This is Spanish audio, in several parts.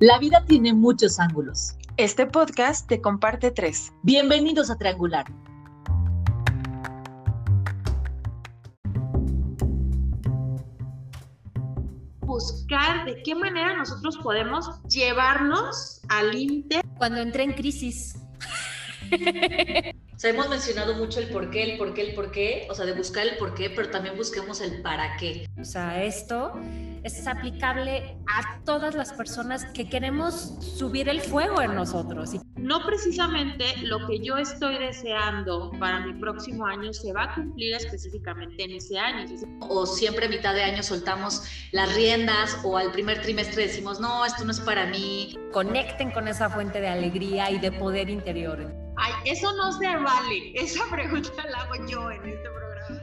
La vida tiene muchos ángulos. Este podcast te comparte tres. Bienvenidos a Triangular. Buscar de qué manera nosotros podemos llevarnos al límite. Cuando entré en crisis. O sea, hemos mencionado mucho el por qué, el por qué, el por qué, o sea, de buscar el por qué, pero también busquemos el para qué. O sea, esto es aplicable a todas las personas que queremos subir el fuego en nosotros. No precisamente lo que yo estoy deseando para mi próximo año se va a cumplir específicamente en ese año. O siempre a mitad de año soltamos las riendas o al primer trimestre decimos, no, esto no es para mí. Conecten con esa fuente de alegría y de poder interior. Ay, eso no se vale. Esa pregunta la hago yo en este programa.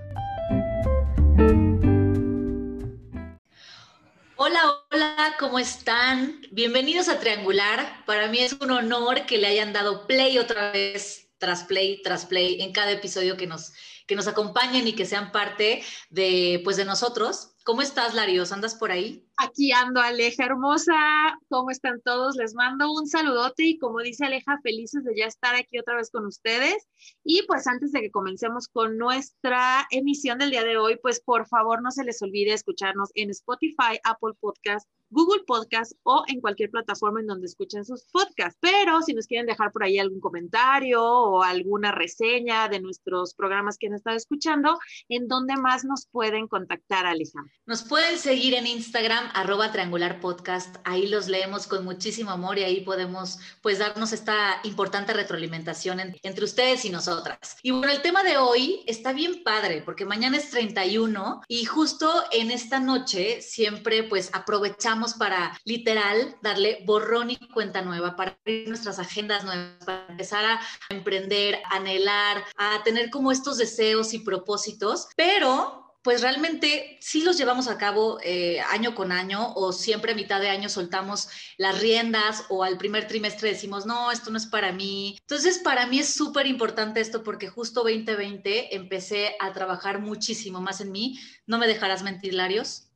Hola, hola, ¿cómo están? Bienvenidos a Triangular. Para mí es un honor que le hayan dado play otra vez, tras play, tras play, en cada episodio que nos, que nos acompañen y que sean parte de, pues, de nosotros. ¿Cómo estás, Larios? ¿Andas por ahí? Aquí ando, Aleja hermosa. ¿Cómo están todos? Les mando un saludote y como dice Aleja, felices de ya estar aquí otra vez con ustedes. Y pues antes de que comencemos con nuestra emisión del día de hoy, pues por favor no se les olvide escucharnos en Spotify, Apple Podcast, Google Podcast o en cualquier plataforma en donde escuchen sus podcasts. Pero si nos quieren dejar por ahí algún comentario o alguna reseña de nuestros programas que han estado escuchando, ¿en dónde más nos pueden contactar, Aleja? Nos pueden seguir en Instagram arroba triangular podcast. Ahí los leemos con muchísimo amor y ahí podemos pues darnos esta importante retroalimentación entre ustedes y nosotras. Y bueno, el tema de hoy está bien padre porque mañana es 31 y justo en esta noche siempre pues aprovechamos para literal darle borrón y cuenta nueva, para abrir nuestras agendas nuevas, para empezar a emprender, anhelar, a tener como estos deseos y propósitos, pero pues realmente sí los llevamos a cabo eh, año con año o siempre a mitad de año soltamos las riendas o al primer trimestre decimos, no, esto no es para mí. Entonces, para mí es súper importante esto porque justo 2020 empecé a trabajar muchísimo más en mí. No me dejarás mentir, Larios.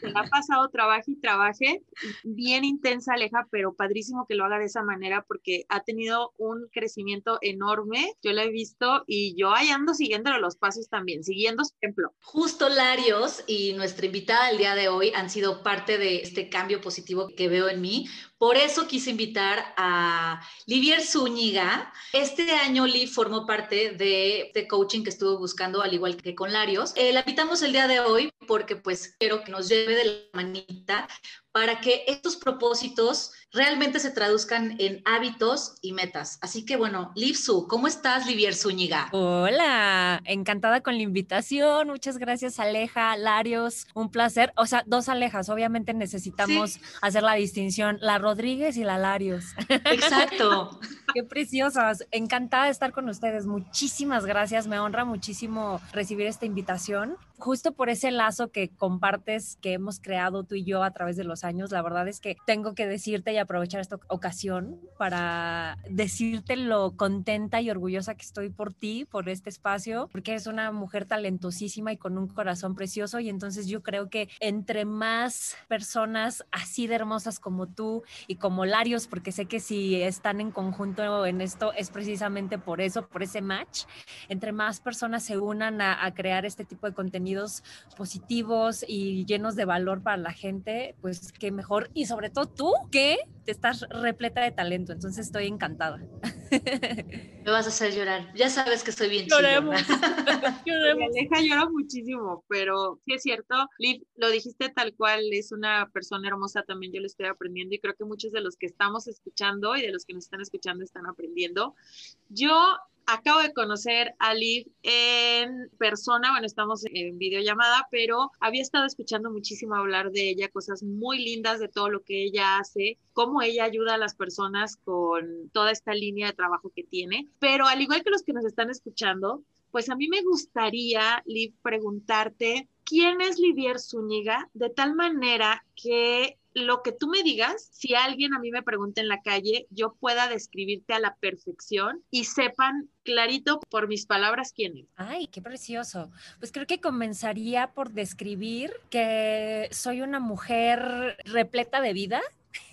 Se ha pasado trabaje y trabaje, bien intensa Aleja, pero padrísimo que lo haga de esa manera porque ha tenido un crecimiento enorme. Yo lo he visto y yo ahí ando siguiéndolo los pasos también, siguiendo su ejemplo. Justo Larios y nuestra invitada el día de hoy han sido parte de este cambio positivo que veo en mí, por eso quise invitar a Livier Zúñiga. Este año Liv formó parte de, de coaching que estuve buscando, al igual que con Larios. Eh, la invitamos el día de hoy porque pues quiero que nos lleve de la manita para que estos propósitos realmente se traduzcan en hábitos y metas. Así que bueno, Livsu, ¿cómo estás, Livier Zúñiga? Hola, encantada con la invitación. Muchas gracias, Aleja, Larios, un placer. O sea, dos Alejas, obviamente necesitamos hacer la distinción, la Rodríguez y la Larios. Exacto. Qué preciosas. Encantada de estar con ustedes. Muchísimas gracias. Me honra muchísimo recibir esta invitación. Justo por ese lazo que compartes, que hemos creado tú y yo a través de los años, la verdad es que tengo que decirte y aprovechar esta ocasión para decirte lo contenta y orgullosa que estoy por ti, por este espacio, porque eres una mujer talentosísima y con un corazón precioso. Y entonces yo creo que entre más personas así de hermosas como tú y como Larios, porque sé que si están en conjunto en esto es precisamente por eso, por ese match, entre más personas se unan a, a crear este tipo de contenidos positivos y llenos de valor para la gente, pues qué mejor. Y sobre todo tú, que te estás repleta de talento. Entonces estoy encantada. Me vas a hacer llorar. Ya sabes que estoy bien Lloremos. Lloremos. Aleja llora muchísimo, pero sí es cierto. Liv, lo dijiste tal cual, es una persona hermosa también. Yo lo estoy aprendiendo y creo que muchos de los que estamos escuchando y de los que nos están escuchando están aprendiendo. Yo acabo de conocer a Liv en persona, bueno, estamos en videollamada, pero había estado escuchando muchísimo hablar de ella, cosas muy lindas de todo lo que ella hace, cómo ella ayuda a las personas con toda esta línea de trabajo que tiene. Pero al igual que los que nos están escuchando, pues a mí me gustaría, Liv, preguntarte, ¿quién es Livier Zúñiga? De tal manera que lo que tú me digas, si alguien a mí me pregunta en la calle, yo pueda describirte a la perfección y sepan clarito por mis palabras quién es. Ay, qué precioso. Pues creo que comenzaría por describir que soy una mujer repleta de vida,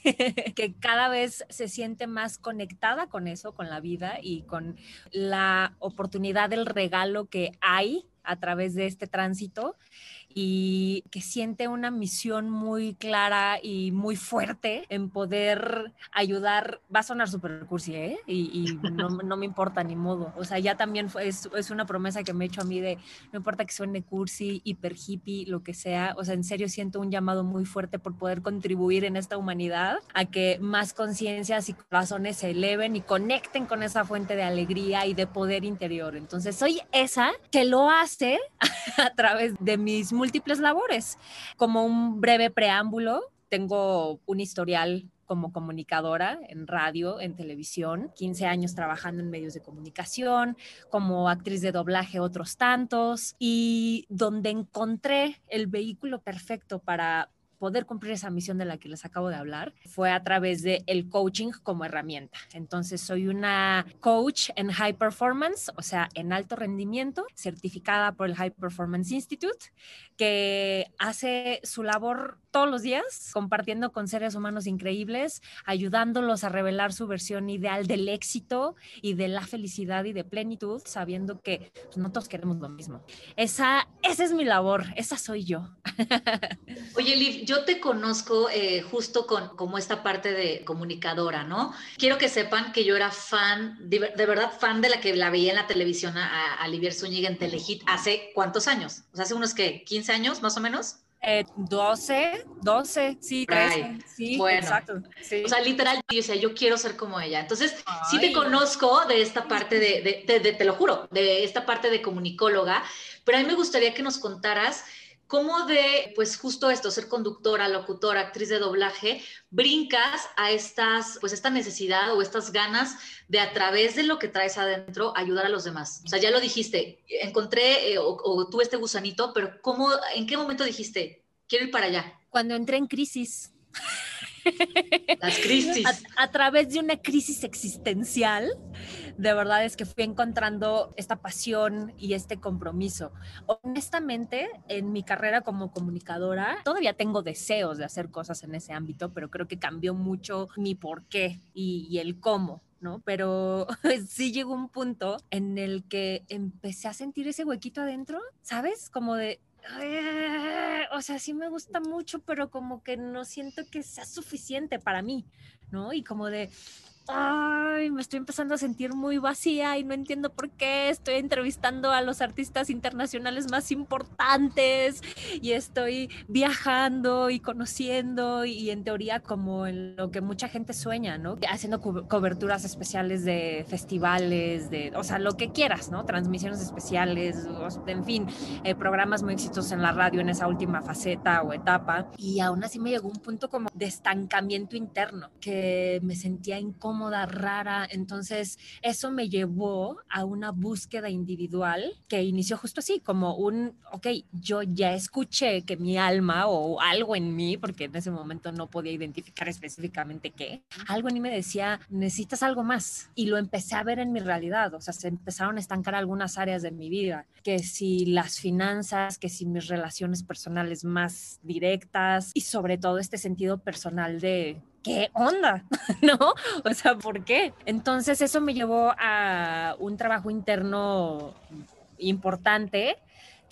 que cada vez se siente más conectada con eso, con la vida y con la oportunidad del regalo que hay a través de este tránsito y que siente una misión muy clara y muy fuerte en poder ayudar, va a sonar súper cursi, ¿eh? Y, no, no, me importa ni modo, o sea, ya también fue, es, es, una promesa que me he hecho a mí de, no importa que suene cursi, hiper hippie, lo que sea, o sea, en serio siento un llamado muy fuerte por poder contribuir en esta humanidad a que más conciencias y corazones se eleven y conecten con esa fuente de alegría y de poder interior. Entonces, soy esa que lo hace a través de mis múltiples labores. Como un breve preámbulo, tengo un historial como comunicadora en radio, en televisión, 15 años trabajando en medios de comunicación, como actriz de doblaje otros tantos, y donde encontré el vehículo perfecto para poder cumplir esa misión de la que les acabo de hablar fue a través de el coaching como herramienta. Entonces soy una coach en high performance, o sea, en alto rendimiento, certificada por el High Performance Institute, que hace su labor todos los días compartiendo con seres humanos increíbles, ayudándolos a revelar su versión ideal del éxito y de la felicidad y de plenitud, sabiendo que pues, no todos queremos lo mismo. Esa, esa es mi labor, esa soy yo. Oye, Liv, yo te conozco eh, justo con como esta parte de comunicadora, ¿no? Quiero que sepan que yo era fan, de, verdad fan de la que la veía en la televisión a, a Livier Zúñiga en Telehit hace cuántos años? O sea, hace unos que 15 años más o menos. 12, eh, 12, sí, 13, sí, bueno, exacto. O sea, literal, yo quiero ser como ella. Entonces, sí te conozco de esta parte de, de, te lo juro, de esta parte de comunicóloga, pero a mí me gustaría que nos contaras cómo de, pues justo esto, ser conductora, locutora, actriz de doblaje, brincas a estas, pues esta necesidad o estas ganas de a través de lo que traes adentro ayudar a los demás. O sea, ya lo dijiste, encontré eh, o, tuve este gusanito, pero ¿cómo, en qué momento dijiste, quiero ir para allá? Cuando entré en crisis. Las crisis. A, través de una crisis existencial, de verdad es que fui encontrando esta pasión y este compromiso. Honestamente, en mi carrera como comunicadora, todavía tengo deseos de hacer cosas en ese ámbito, pero creo que cambió mucho mi por qué y, y el cómo. ¿no? Pero sí llegó un punto en el que empecé a sentir ese huequito adentro, ¿sabes? Como de, o sea, sí me gusta mucho, pero como que no siento que sea suficiente para mí, ¿no? Y como de, ay, me estoy empezando a sentir muy vacía y no entiendo por qué. Estoy entrevistando a los artistas internacionales más importantes y estoy viajando y conociendo y en teoría como en lo que mucha gente sueña, ¿no? Haciendo coberturas especiales de festivales, de, o sea, lo que quieras, ¿no? Transmisiones especiales, en fin, eh, programas muy exitosos en la radio en esa última faceta o etapa. Y aún así me llegó un punto como de estancamiento interno, que me sentía incómoda rara. Entonces, eso me llevó a una búsqueda individual que inició justo así, como un, ok, yo ya escuché que mi alma o algo en mí, porque en ese momento no podía identificar específicamente qué, algo en mí me decía, necesitas algo más. Y lo empecé a ver en mi realidad, o sea, se empezaron a estancar algunas áreas de mi vida, que si las finanzas, que si mis relaciones personales más directas y sobre todo este sentido personal de ¿qué onda? ¿No? O sea, ¿por qué? Entonces eso me llevó a un trabajo interno importante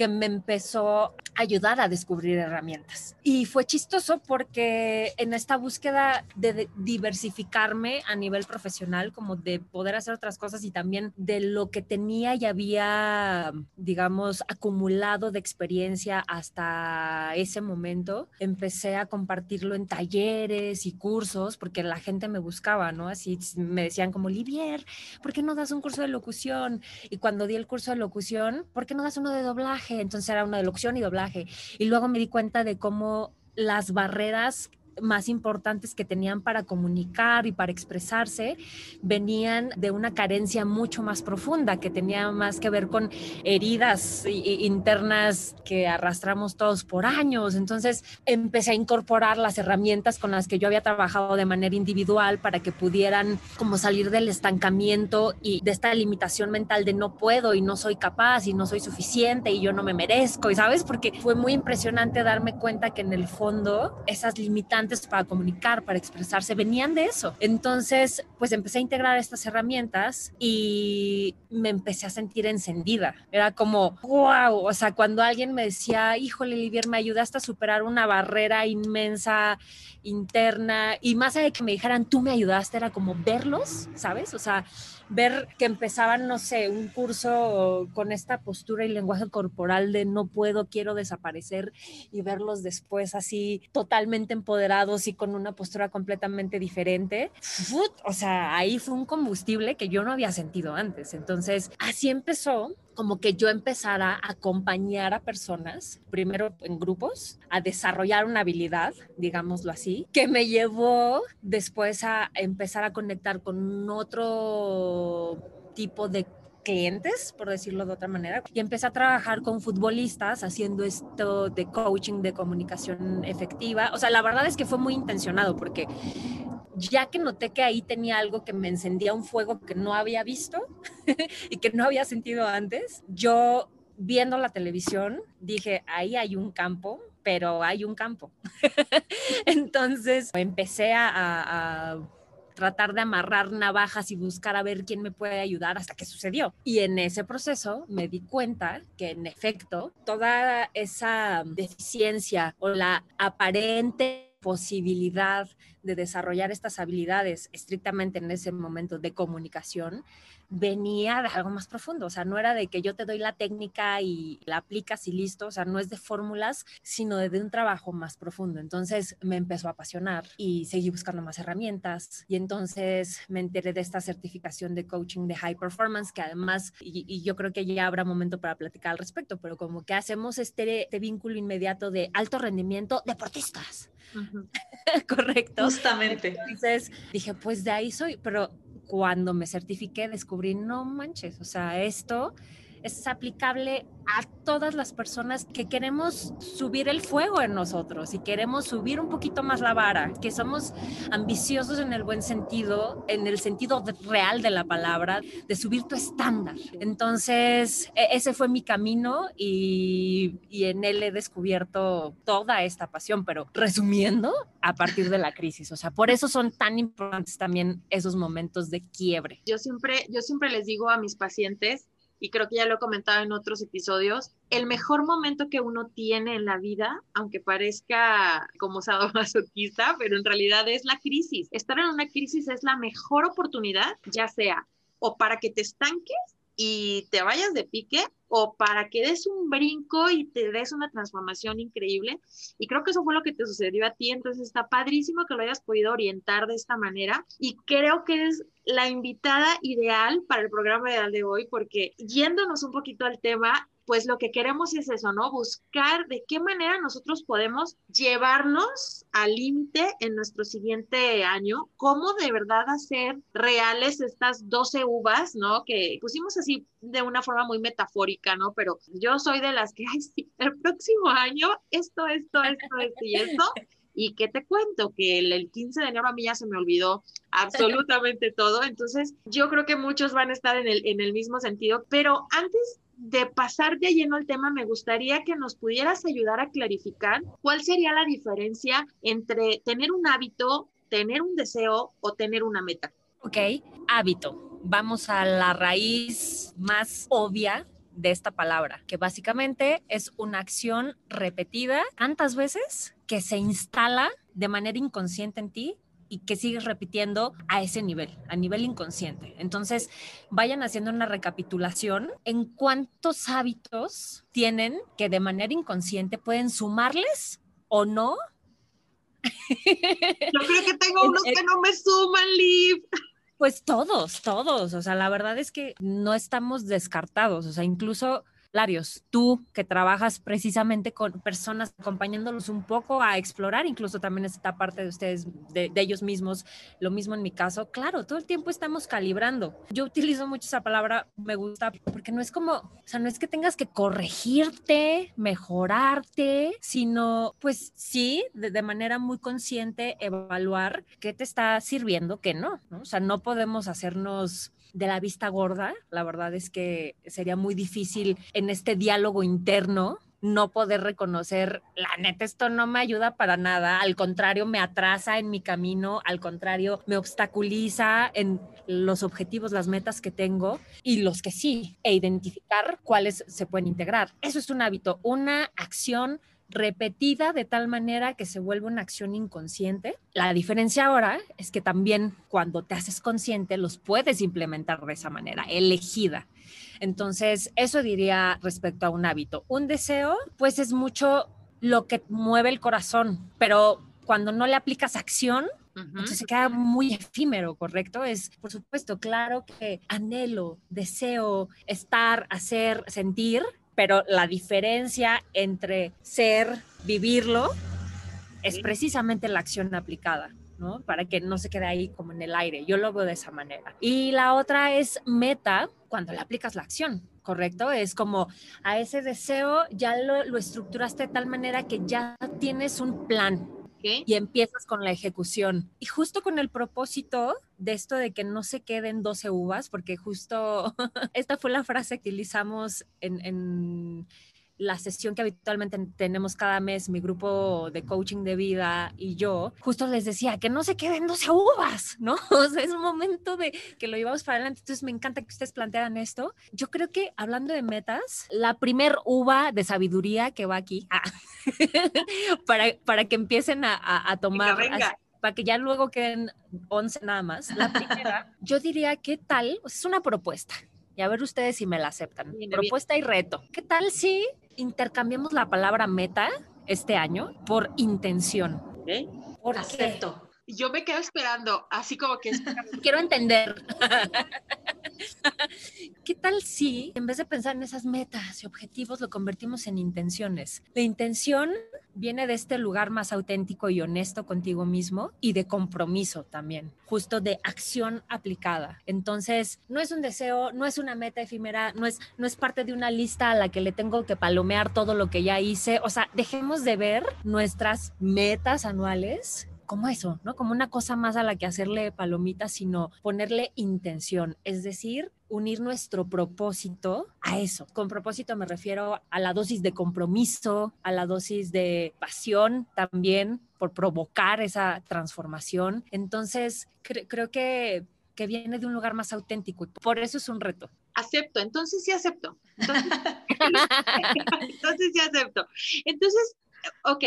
que me empezó a ayudar a descubrir herramientas. Y fue chistoso porque en esta búsqueda de diversificarme a nivel profesional, como de poder hacer otras cosas y también de lo que tenía y había, digamos, acumulado de experiencia hasta ese momento, empecé a compartirlo en talleres y cursos porque la gente me buscaba, ¿no? Así me decían como, Livier, ¿por qué no das un curso de locución? Y cuando di el curso de locución, ¿por qué no das uno de doblaje? Entonces era una de locución y doblaje. Y luego me di cuenta de cómo las barreras más importantes que tenían para comunicar y para expresarse venían de una carencia mucho más profunda que tenía más que ver con heridas internas que arrastramos todos por años. Entonces empecé a incorporar las herramientas con las que yo había trabajado de manera individual para que pudieran como salir del estancamiento y de esta limitación mental de no puedo y no soy capaz y no soy suficiente y yo no me merezco, y sabes, porque fue muy impresionante darme cuenta que en el fondo esas limitantes para comunicar, para expresarse, venían de eso. Entonces, pues empecé a integrar estas herramientas y me empecé a sentir encendida. Era como, wow, o sea, cuando alguien me decía, híjole, Livier, me ayudaste a superar una barrera inmensa interna y más allá de que me dijeran, tú me ayudaste, era como verlos, ¿sabes? O sea, ver que empezaban, no sé, un curso con esta postura y lenguaje corporal de no puedo, quiero desaparecer y verlos después así totalmente empoderados y con una postura completamente diferente. O sea, ahí fue un combustible que yo no había sentido antes. Entonces, así empezó como que yo empezara a acompañar a personas, primero en grupos, a desarrollar una habilidad, digámoslo así, que me llevó después a empezar a conectar con otro tipo de clientes, por decirlo de otra manera, y empecé a trabajar con futbolistas haciendo esto de coaching de comunicación efectiva. O sea, la verdad es que fue muy intencionado porque ya que noté que ahí tenía algo que me encendía un fuego que no había visto y que no había sentido antes, yo viendo la televisión dije, ahí hay un campo, pero hay un campo. Entonces empecé a, tratar de amarrar navajas y buscar a ver quién me puede ayudar hasta que sucedió. Y en ese proceso me di cuenta que en efecto toda esa deficiencia o la aparente posibilidad de desarrollar estas habilidades estrictamente en ese momento de comunicación venía de algo más profundo, o sea, no era de que yo te doy la técnica y la aplicas y listo, o sea, no es de fórmulas, sino de, un trabajo más profundo. Entonces me empezó a apasionar y seguí buscando más herramientas y entonces me enteré de esta certificación de coaching de high performance que además, y, yo creo que ya habrá momento para platicar al respecto, pero como que hacemos este, este vínculo inmediato de alto rendimiento deportistas. Correcto. Justamente. Entonces dije, pues de ahí soy, pero cuando me certifiqué descubrí, no manches, o sea, esto es aplicable a todas las personas que queremos subir el fuego en nosotros y queremos subir un poquito más la vara, que somos ambiciosos en el buen sentido, en el sentido real de la palabra, de subir tu estándar. Entonces, e, ese fue mi camino y, y en él he descubierto toda esta pasión, pero resumiendo, a partir de la crisis, o sea, por eso son tan importantes también esos momentos de quiebre. Yo siempre, yo siempre les digo a mis pacientes, y creo que ya lo he comentado en otros episodios, el mejor momento que uno tiene en la vida, aunque parezca como sadomasoquista, pero en realidad es la crisis. Estar en una crisis es la mejor oportunidad, ya sea o para que te estanques y te vayas de pique o para que des un brinco y te des una transformación increíble. Y creo que eso fue lo que te sucedió a ti, entonces está padrísimo que lo hayas podido orientar de esta manera y creo que es la invitada ideal para el programa de hoy porque yéndonos un poquito al tema, pues lo que queremos es eso, ¿no? Buscar de qué manera nosotros podemos llevarnos al límite en nuestro siguiente año, cómo de verdad hacer reales estas 12 uvas, ¿no? Que pusimos así de una forma muy metafórica, ¿no? Pero yo soy de las que, ay, sí, el próximo año, esto, esto, esto, esto y esto. ¿Y qué te cuento? Que el, el, 15 de enero a mí ya se me olvidó absolutamente todo. Entonces, yo creo que muchos van a estar en el, en el mismo sentido. Pero antes de pasar de lleno al tema, me gustaría que nos pudieras ayudar a clarificar cuál sería la diferencia entre tener un hábito, tener un deseo o tener una meta. Ok, hábito. Vamos a la raíz más obvia de esta palabra, que básicamente es una acción repetida tantas veces que se instala de manera inconsciente en ti y que sigues repitiendo a ese nivel, a nivel inconsciente. Entonces, vayan haciendo una recapitulación en cuántos hábitos tienen que de manera inconsciente pueden sumarles o no. Yo creo que tengo unos que no me suman, Liv. Pues todos, todos. O sea, la verdad es que no estamos descartados. O sea, incluso Larios, tú que trabajas precisamente con personas acompañándolos un poco a explorar, incluso también esta parte de ustedes, de, ellos mismos, lo mismo en mi caso, claro, todo el tiempo estamos calibrando. Yo utilizo mucho esa palabra, me gusta, porque no es como, o sea, no es que tengas que corregirte, mejorarte, sino pues sí, de, de manera muy consciente, evaluar qué te está sirviendo, qué no, ¿no? O sea, no podemos hacernos de la vista gorda. La verdad es que sería muy difícil en este diálogo interno no poder reconocer, la neta, esto no me ayuda para nada, al contrario, me atrasa en mi camino, al contrario, me obstaculiza en los objetivos, las metas que tengo y los que sí, e identificar cuáles se pueden integrar. Eso es un hábito, una acción repetida de tal manera que se vuelve una acción inconsciente. La diferencia ahora es que también cuando te haces consciente los puedes implementar de esa manera, elegida. Entonces, eso diría respecto a un hábito. Un deseo, pues es mucho lo que mueve el corazón, pero cuando no le aplicas acción, entonces se queda muy efímero, ¿correcto? Es, por supuesto, claro que anhelo, deseo estar, hacer, sentir, pero la diferencia entre ser, vivirlo, es precisamente la acción aplicada. ¿no? Para que no se quede ahí como en el aire. Yo lo veo de esa manera. Y la otra es meta cuando le aplicas la acción, ¿correcto? Es como a ese deseo ya lo, lo estructuraste de tal manera que ya tienes un plan, y empiezas con la ejecución. Y justo con el propósito de esto de que no se queden 12 uvas, porque justo esta fue la frase que utilizamos en, en la sesión que habitualmente tenemos cada mes, mi grupo de coaching de vida y yo, justo les decía que no se queden 12 uvas, ¿no? O sea, es un momento de que lo llevamos para adelante. Entonces, me encanta que ustedes plantean esto. Yo creo que hablando de metas, la primer uva de sabiduría que va aquí, ah, para, para que empiecen a, a, tomar... para que ya luego queden 11 nada más. La primera, yo diría, ¿qué tal? Es una propuesta. Y a ver ustedes si me la aceptan. Propuesta y reto. ¿Qué tal si intercambiamos la palabra meta este año por intención. ¿Eh? ¿Por Acepto. Yo me quedo esperando, así como que Quiero entender. ¿Qué tal si en vez de pensar en esas metas y objetivos lo convertimos en intenciones? La intención viene de este lugar más auténtico y honesto contigo mismo y de compromiso también, justo de acción aplicada. Entonces, no es un deseo, no es una meta efímera, no es, no es parte de una lista a la que le tengo que palomear todo lo que ya hice. O sea, dejemos de ver nuestras metas anuales como eso, ¿no? Como una cosa más a la que hacerle palomitas, sino ponerle intención, es decir, unir nuestro propósito a eso. Con propósito me refiero a la dosis de compromiso, a la dosis de pasión también por provocar esa transformación. Entonces, creo que, que viene de un lugar más auténtico y por eso es un reto. Acepto, entonces sí acepto. Entonces, entonces sí acepto. Entonces, ok,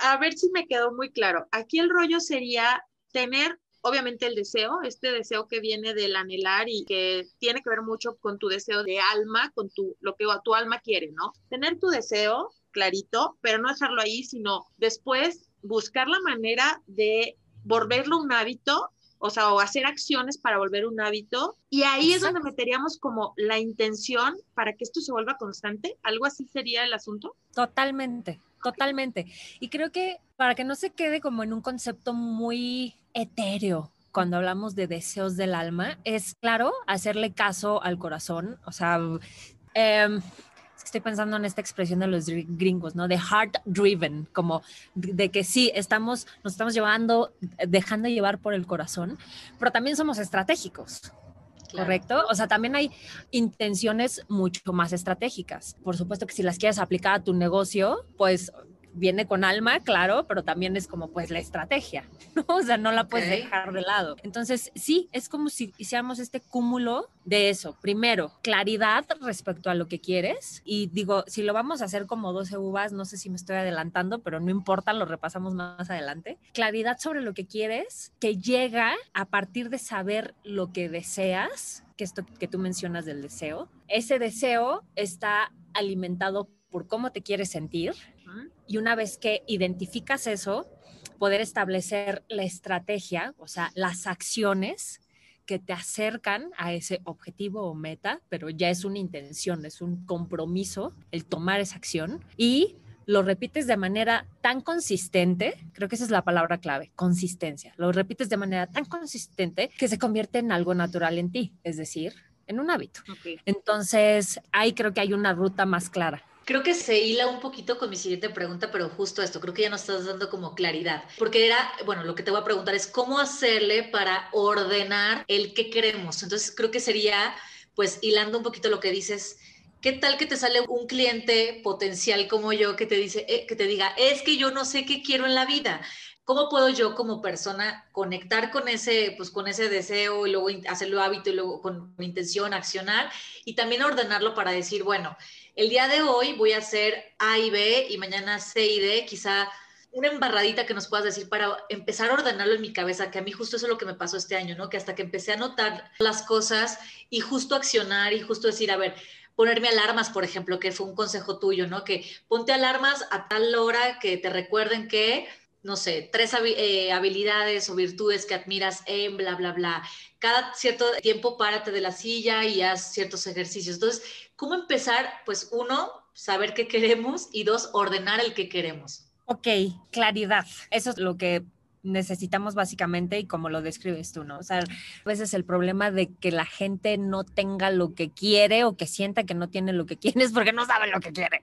a ver si me quedó muy claro. Aquí el rollo sería tener obviamente el deseo, este deseo que viene del anhelar y que tiene que ver mucho con tu deseo de alma, con tu lo que tu alma quiere, ¿no? Tener tu deseo clarito, pero no dejarlo ahí, sino después buscar la manera de volverlo un hábito, o sea, o hacer acciones para volver un hábito. Y ahí es donde meteríamos como la intención para que esto se vuelva constante. ¿Algo así sería el asunto? Totalmente, Totalmente. Y creo que para que no se quede como en un concepto muy etéreo, cuando hablamos de deseos del alma, es claro hacerle caso al corazón. O sea, em, estoy pensando en esta expresión de los gringos, ¿no? De heart driven, como de que sí, estamos, nos estamos llevando, dejando llevar por el corazón, pero también somos estratégicos. ¿Correcto? O sea, también hay intenciones mucho más estratégicas. Por supuesto que si las quieres aplicar a tu negocio, pues viene con alma, claro, pero también es como pues la estrategia, ¿no? O sea, no la puedes dejar de lado. Entonces, sí, es como si hiciéramos este cúmulo de eso. Primero, claridad respecto a lo que quieres. Y digo, si lo vamos a hacer como 12 uvas, no sé si me estoy adelantando, pero no importa, lo repasamos más adelante. Claridad sobre lo que quieres, que llega a partir de saber lo que deseas, que esto que tú mencionas del deseo. Ese deseo está alimentado por cómo te quieres sentir, y una vez que identificas eso, poder establecer la estrategia, o sea, las acciones que te acercan a ese objetivo o meta, pero ya es una intención, es un compromiso el tomar esa acción y lo repites de manera tan consistente, creo que esa es la palabra clave, consistencia, lo repites de manera tan consistente que se convierte en algo natural en ti, es decir, en un hábito. Entonces, ahí creo que hay una ruta más clara. Creo que se hila un poquito con mi siguiente pregunta, pero justo esto, creo que ya nos estás dando como claridad, porque era, bueno, lo que te voy a preguntar es cómo hacerle para ordenar el que queremos. Entonces, creo que sería, pues, hilando un poquito lo que dices, ¿Qué tal que te sale un cliente potencial como yo que te dice, eh, que te diga, es que yo no sé qué quiero en la vida? ¿Cómo puedo yo como persona conectar con ese, pues con ese deseo y luego hacerlo hábito y luego con intención, accionar y también ordenarlo para decir, bueno, el día de hoy voy a hacer A y B y mañana C y D, quizá una embarradita que nos puedas decir para empezar a ordenarlo en mi cabeza, que a mí justo eso es lo que me pasó este año, ¿no? Que hasta que empecé a notar las cosas y justo accionar y justo decir, a ver, ponerme alarmas, por ejemplo, que fue un consejo tuyo, ¿no? Que ponte alarmas a tal hora que te recuerden que no sé, tres eh, habilidades o virtudes que admiras en bla, bla, bla. Cada cierto tiempo párate de la silla y haz ciertos ejercicios. Entonces, ¿cómo empezar? Pues uno, saber qué queremos y dos, ordenar el que queremos. Ok, claridad. Eso es lo que necesitamos básicamente y como lo describes tú, ¿no? O sea, a veces el problema de que la gente no tenga lo que quiere o que sienta que no tiene lo que quiere es porque no sabe lo que quiere.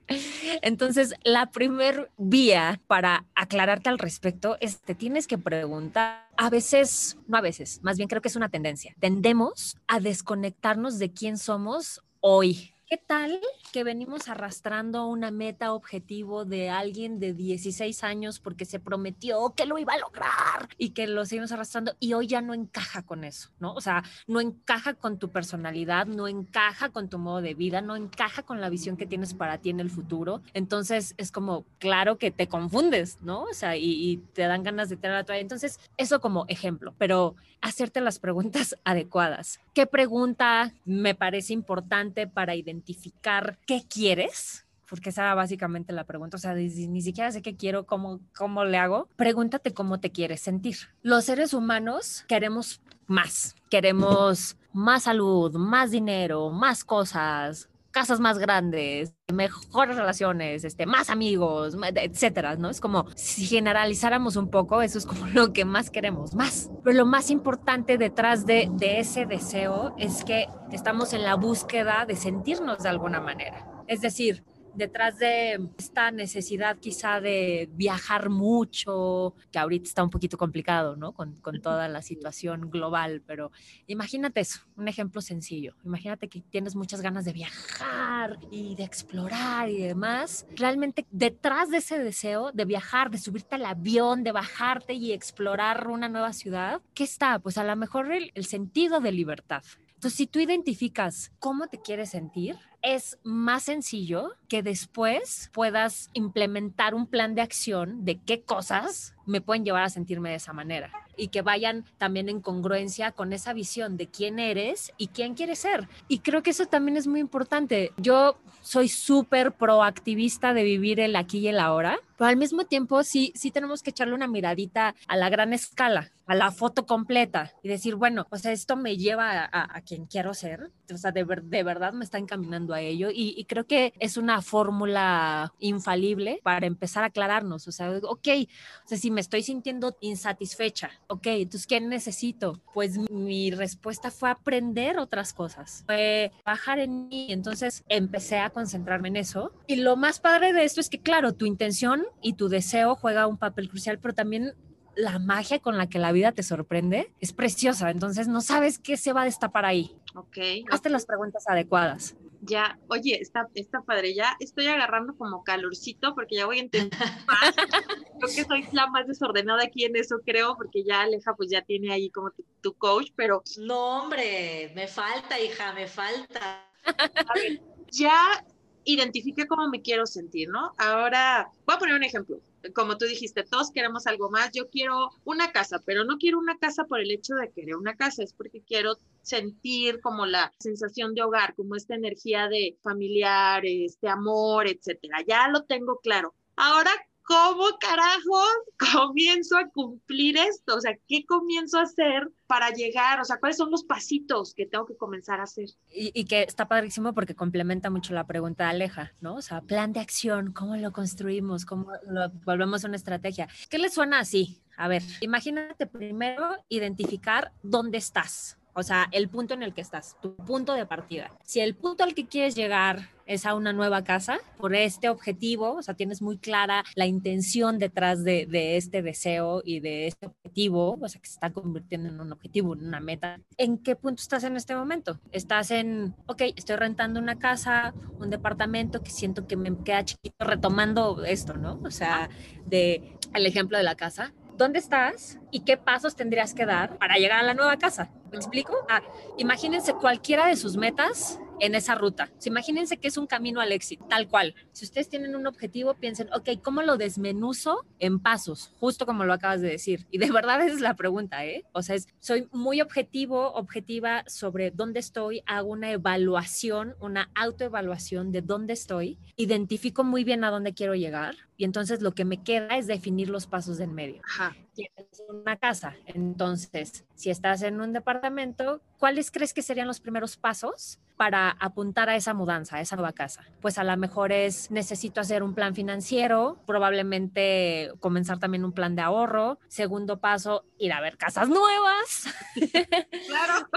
Entonces, la primer vía para aclararte al respecto es te tienes que preguntar, a veces, no a veces, más bien creo que es una tendencia, tendemos a desconectarnos de quién somos hoy ¿Qué tal que venimos arrastrando una meta objetivo de alguien de 16 años porque se prometió que lo iba a lograr y que lo seguimos arrastrando y hoy ya no encaja con eso, ¿no? O sea, no encaja con tu personalidad, no encaja con tu modo de vida, no encaja con la visión que tienes para ti en el futuro. Entonces es como, claro que te confundes, ¿no? O sea, y, te dan ganas de tener la toalla. Entonces, eso como ejemplo, pero hacerte las preguntas adecuadas. ¿Qué pregunta me parece importante para identificar? Identificar qué quieres, porque esa básicamente la pregunta, o sea, ni, siquiera sé qué quiero, cómo, cómo le hago, pregúntate cómo te quieres sentir. Los seres humanos queremos más, queremos más salud, más dinero, más cosas, casas más grandes, mejores relaciones, este, más amigos, etcétera, ¿no? Es como si generalizáramos un poco, eso es como lo que más queremos, más. Pero lo más importante detrás de, de ese deseo es que estamos en la búsqueda de sentirnos de alguna manera. Es decir, detrás de esta necesidad quizá de viajar mucho, que ahorita está un poquito complicado, ¿no? Con, con, toda la situación global, pero imagínate eso, un ejemplo sencillo. Imagínate que tienes muchas ganas de viajar y de explorar y demás. Realmente detrás de ese deseo de viajar, de subirte al avión, de bajarte y explorar una nueva ciudad, ¿qué está? Pues a lo mejor el, el sentido de libertad. Entonces, si tú identificas cómo te quieres sentir, es más sencillo que después puedas implementar un plan de acción de qué cosas me pueden llevar a sentirme de esa manera y que vayan también en congruencia con esa visión de quién eres y quién quieres ser. Y creo que eso también es muy importante. Yo soy súper proactivista de vivir el aquí y el ahora, pero al mismo tiempo sí, sí tenemos que echarle una miradita a la gran escala, a la foto completa y decir, bueno, o sea, esto me lleva a, quien quiero ser, o sea, de, de verdad me está encaminando a ello y, y creo que es una fórmula infalible para empezar a aclararnos, o sea, ok, o sea, si me estoy sintiendo insatisfecha, ok, entonces, ¿qué necesito? Pues mi respuesta fue aprender otras cosas, fue bajar en mí, entonces empecé a concentrarme en eso. Y lo más padre de esto es que, claro, tu intención y tu deseo juega un papel crucial, pero también la magia con la que la vida te sorprende es preciosa, entonces no sabes qué se va a destapar ahí. Ok. Hazte las preguntas adecuadas. Ya, oye, está, está padre, ya estoy agarrando como calorcito porque ya voy a entender más. creo que soy la más desordenada aquí en eso, creo, porque ya Aleja pues ya tiene ahí como tu, coach, pero... No, hombre, me falta, hija, me falta. A ver, ya identifique cómo me quiero sentir, ¿no? Ahora, voy a poner un ejemplo como tú dijiste, todos queremos algo más. Yo quiero una casa, pero no quiero una casa por el hecho de querer una casa, es porque quiero sentir como la sensación de hogar, como esta energía de familiar, este amor, etcétera. Ya lo tengo claro. Ahora ¿cómo carajo comienzo a cumplir esto? O sea, ¿qué comienzo a hacer para llegar? O sea, ¿cuáles son los pasitos que tengo que comenzar a hacer? Y, que está padrísimo porque complementa mucho la pregunta de Aleja, ¿no? O sea, plan de acción, ¿cómo lo construimos? ¿Cómo lo volvemos a una estrategia? ¿Qué le suena así? A ver, imagínate primero identificar dónde estás. O sea, el punto en el que estás, tu punto de partida. Si el punto al que quieres llegar es a una nueva casa por este objetivo, o sea, tienes muy clara la intención detrás de, de, este deseo y de este objetivo, o sea, que se está convirtiendo en un objetivo, en una meta. ¿En qué punto estás en este momento? Estás en, ok, estoy rentando una casa, un departamento que siento que me queda chiquito retomando esto, ¿no? O sea, de el ejemplo de la casa. ¿Dónde estás y qué pasos tendrías que dar para llegar a la nueva casa? ¿Me explico? Ah, imagínense cualquiera de sus metas en esa ruta. imagínense que es un camino al éxito, tal cual. Si ustedes tienen un objetivo, piensen, ok, ¿cómo lo desmenuzo en pasos? Justo como lo acabas de decir. Y de verdad esa es la pregunta, ¿eh? O sea, soy muy objetivo, objetiva sobre dónde estoy, hago una evaluación, una autoevaluación de dónde estoy, identifico muy bien a dónde quiero llegar y entonces lo que me queda es definir los pasos del medio. Ajá. Tienes una casa, entonces, si estás en un departamento, ¿cuáles crees que serían los primeros pasos para apuntar a esa mudanza, a esa nueva casa? Pues a lo mejor es necesito hacer un plan financiero, probablemente comenzar también un plan de ahorro. Segundo paso, ir a ver casas nuevas. Claro.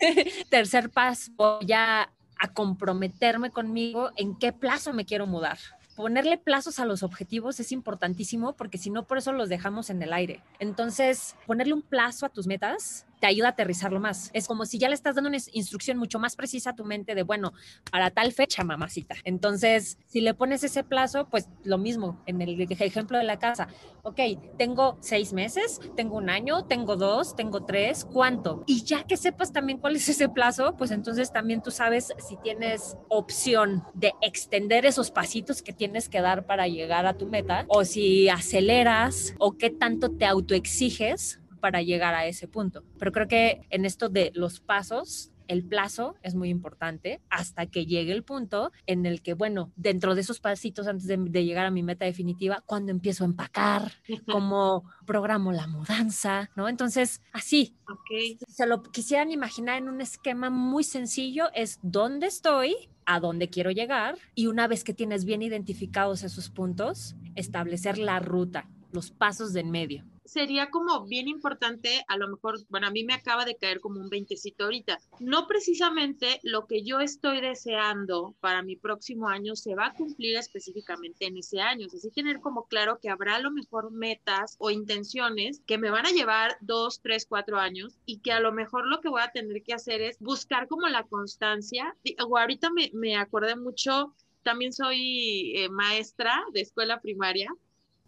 Tercer paso, voy a, a comprometerme conmigo en qué plazo me quiero mudar ponerle plazos a los objetivos es importantísimo porque si no, por eso los dejamos en el aire. Entonces, ponerle un plazo a tus metas te ayuda a aterrizarlo más. Es como si ya le estás dando una instrucción mucho más precisa a tu mente de, bueno, para tal fecha, mamacita. Entonces, si le pones ese plazo, pues lo mismo en el ejemplo de la casa. Ok, tengo seis meses, tengo un año, tengo dos, tengo tres, ¿cuánto? Y ya que sepas también cuál es ese plazo, pues entonces también tú sabes si tienes opción de extender esos pasitos que tienes que dar para llegar a tu meta o si aceleras o qué tanto te autoexiges para llegar a ese punto. Pero creo que en esto de los pasos, el plazo es muy importante hasta que llegue el punto en el que, bueno, dentro de esos pasitos antes de, llegar a mi meta definitiva, cuando empiezo a empacar, cómo programo la mudanza, ¿no? Entonces, así, okay. se lo quisieran imaginar en un esquema muy sencillo, es dónde estoy, a dónde quiero llegar y una vez que tienes bien identificados esos puntos, establecer la ruta, los pasos de en medio sería como bien importante, a lo mejor, bueno, a mí me acaba de caer como un veintecito ahorita. No precisamente lo que yo estoy deseando para mi próximo año se va a cumplir específicamente en ese año. Así tener como claro que habrá a lo mejor metas o intenciones que me van a llevar dos, tres, cuatro años y que a lo mejor lo que voy a tener que hacer es buscar como la constancia. O ahorita me, me acordé mucho, también soy eh, maestra de escuela primaria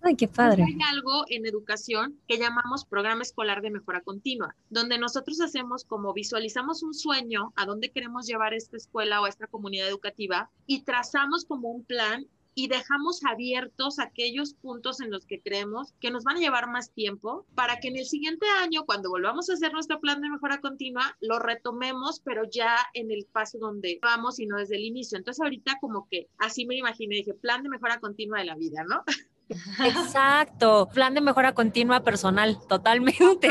Ay, qué padre. Hay algo en educación que llamamos programa escolar de mejora continua, donde nosotros hacemos como visualizamos un sueño a dónde queremos llevar esta escuela o esta comunidad educativa y trazamos como un plan y dejamos abiertos aquellos puntos en los que creemos que nos van a llevar más tiempo para que en el siguiente año, cuando volvamos a hacer nuestro plan de mejora continua, lo retomemos, pero ya en el paso donde vamos y no desde el inicio. Entonces ahorita como que así me imaginé, dije, plan de mejora continua de la vida, ¿no? Exacto, plan de mejora continua personal, totalmente.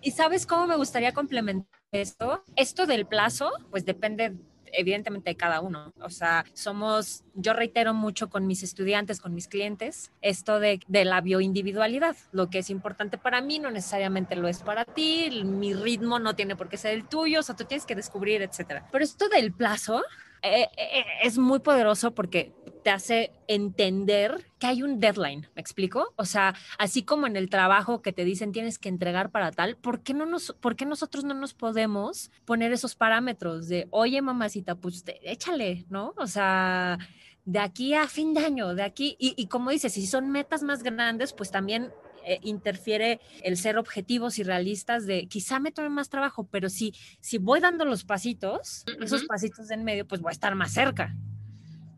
Y, sabes cómo me gustaría complementar esto? Esto del plazo, pues depende evidentemente de cada uno. O sea, somos, yo reitero mucho con mis estudiantes, con mis clientes, esto de, de, la bioindividualidad. Lo que es importante para mí no necesariamente lo es para ti, mi ritmo no tiene por qué ser el tuyo, o sea, tú tienes que descubrir, etcétera. Pero esto del plazo eh, eh, es muy poderoso porque te hace entender que hay un deadline, ¿me explico? O sea, así como en el trabajo que te dicen tienes que entregar para tal, ¿por qué, no nos, por qué nosotros no nos podemos poner esos parámetros de, oye, mamacita, pues échale, ¿no? O sea, de aquí a fin de año, de aquí, y, y como dices, si son metas más grandes, pues también eh, interfiere el ser objetivos y realistas de quizá me tome más trabajo, pero si, si voy dando los pasitos, esos pasitos en medio, pues voy a estar más cerca.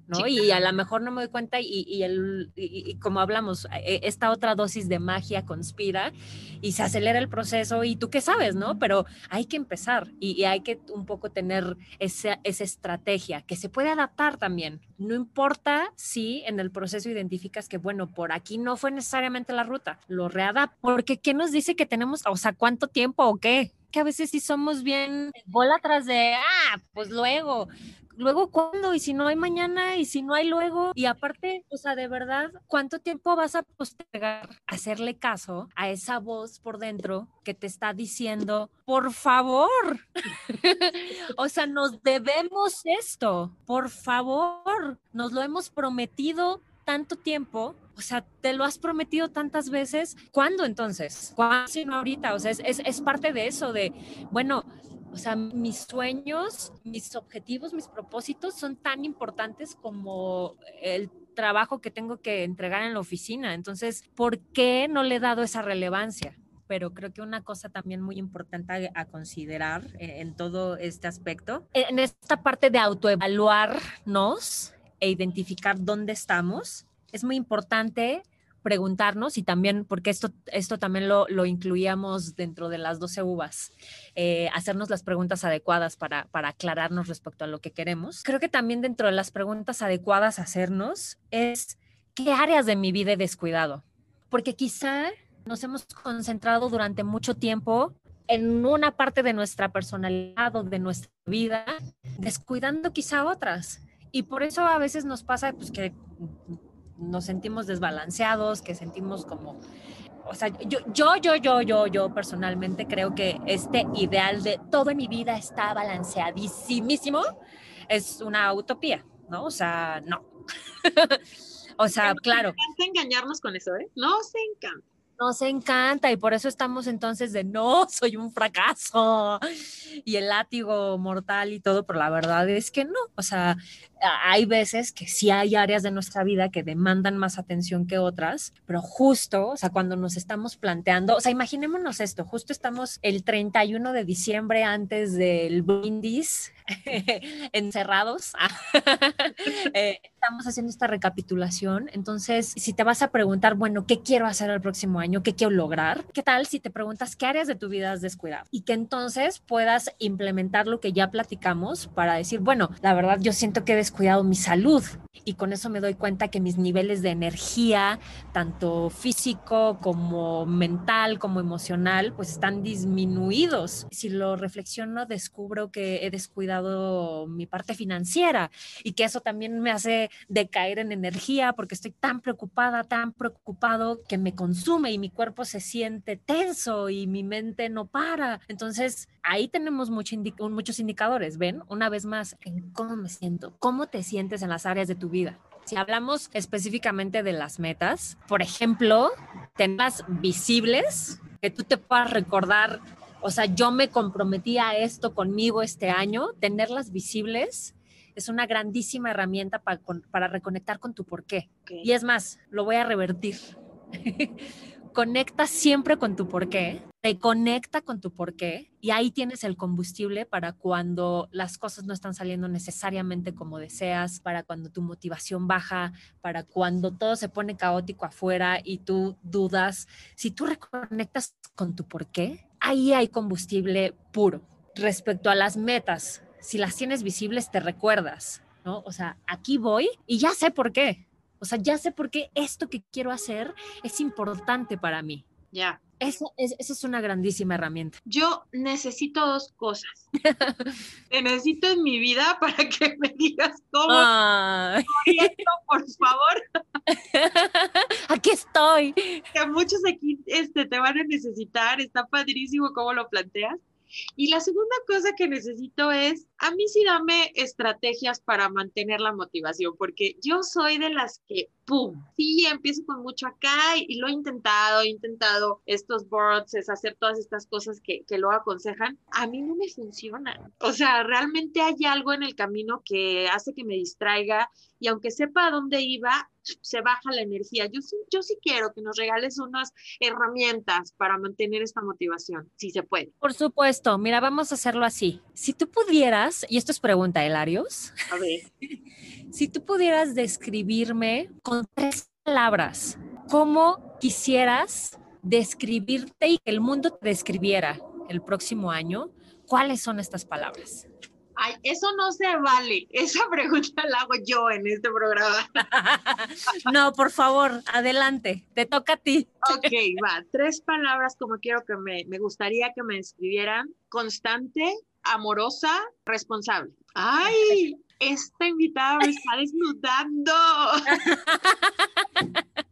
¿No? Y a lo mejor no me doy cuenta y, el, y, como hablamos, e, esta otra dosis de magia conspira y se acelera el proceso y tú qué sabes, ¿no? Pero hay que empezar y, hay que un poco tener esa, esa, estrategia que se puede adaptar también. No importa si en el proceso identificas que, bueno, por aquí no fue necesariamente la ruta, lo readapta, porque ¿qué nos dice que tenemos, o sea, cuánto tiempo o qué? que a veces sí somos bien bola atrás de, ah, pues luego, luego cuándo, y si no hay mañana, y si no hay luego, y aparte, o sea, de verdad, ¿cuánto tiempo vas a postergar hacerle caso a esa voz por dentro que te está diciendo, por favor, o sea, nos debemos esto, por favor, nos lo hemos prometido tanto tiempo, o sea, te lo has prometido tantas veces, ¿cuándo entonces? ¿Cuándo si no ahorita? O sea, es, es, es parte de eso, de, bueno, o sea, mis sueños, mis objetivos, mis propósitos son tan importantes como el trabajo que tengo que entregar en la oficina. Entonces, ¿por qué no le he dado esa relevancia? pero creo que una cosa también muy importante a, considerar en, en, todo este aspecto, en esta parte de autoevaluarnos e identificar dónde estamos, es muy importante preguntarnos y también, porque esto, esto también lo, lo incluíamos dentro de las 12 uvas, eh, hacernos las preguntas adecuadas para, para aclararnos respecto a lo que queremos. Creo que también dentro de las preguntas adecuadas hacernos es, ¿qué áreas de mi vida he descuidado? Porque quizá nos hemos concentrado durante mucho tiempo en una parte de nuestra personalidad o de nuestra vida, descuidando quizá otras. Y por eso a veces nos pasa pues, que nos sentimos desbalanceados, que sentimos como, o sea, yo, yo, yo, yo, yo, yo personalmente creo que este ideal de todo en mi vida está balanceadísimo es una utopía, ¿no? O sea, no. o sea, claro. Nos encanta engañarnos con eso, ¿eh? Nos encanta. Nos encanta y por eso estamos entonces de no, soy un fracaso y el látigo mortal y todo, pero la verdad es que no. O sea, hay veces que sí hay áreas de nuestra vida que demandan más atención que otras, pero justo, o sea, cuando nos estamos planteando, o sea, imaginémonos esto, justo estamos el 31 de diciembre antes del brindis, encerrados, eh, estamos haciendo esta recapitulación, entonces, si te vas a preguntar, bueno, ¿qué quiero hacer el próximo año? ¿Qué quiero lograr? ¿Qué tal si te preguntas qué áreas de tu vida has descuidado? Y que entonces puedas implementar lo que ya platicamos para decir, bueno, la verdad yo siento que he descuidado mi salud y con eso me doy cuenta que mis niveles de energía, tanto físico como mental, como emocional, pues están disminuidos. Si lo reflexiono, descubro que he descuidado mi parte financiera y que eso también me hace decaer en energía porque estoy tan preocupada, tan preocupado que me consume y mi cuerpo se siente tenso y mi mente no para. Entonces, ahí tenemos mucho muchos indicadores, ¿ven? Una vez más, cómo me siento, cómo te sientes en las áreas de tu vida. Si hablamos específicamente de las metas, por ejemplo, temas visibles que tú te puedas recordar, o sea, yo me comprometí a esto conmigo este año, tenerlas visibles es una grandísima herramienta para, para reconectar con tu porqué. Okay. Y es más, lo voy a revertir. Conecta siempre con tu porqué te conecta con tu porqué y ahí tienes el combustible para cuando las cosas no están saliendo necesariamente como deseas, para cuando tu motivación baja, para cuando todo se pone caótico afuera y tú dudas. Si tú reconectas con tu porqué, ahí hay combustible puro. Respecto a las metas, si las tienes visibles, te recuerdas, ¿no? O sea, aquí voy y ya sé por qué. O sea, ya sé por qué esto que quiero hacer es importante para mí. Ya. Eso es, eso es una grandísima herramienta. Yo necesito dos cosas. Te necesito en mi vida para que me digas cómo. Esto, por favor. aquí estoy. Que muchos aquí este, te van a necesitar. Está padrísimo cómo lo planteas. Y la segunda cosa que necesito es, a mí sí dame estrategias para mantener la motivación, porque yo soy de las que, ¡pum! Sí, empiezo con mucho acá y, lo he intentado, he intentado estos boards, es hacer todas estas cosas que, que lo aconsejan. A mí no me funcionan. O sea, realmente hay algo en el camino que hace que me distraiga y aunque sepa a dónde iba, se baja la energía. Yo sí, yo sí quiero que nos regales unas herramientas para mantener esta motivación, si se puede. Por supuesto, mira, vamos a hacerlo así. Si tú pudieras, y esto es pregunta, Hilarios. A ver. si tú pudieras describirme con tres palabras, ¿cómo quisieras describirte y que el mundo te describiera el próximo año? ¿Cuáles son estas palabras? Ay, eso no se vale. Esa pregunta la hago yo en este programa. no, por favor, adelante. Te toca a ti. Ok, va. Tres palabras como quiero que me, me gustaría que me escribieran. Constante, amorosa, responsable. ¡Ay! Esta invitada me está desnudando.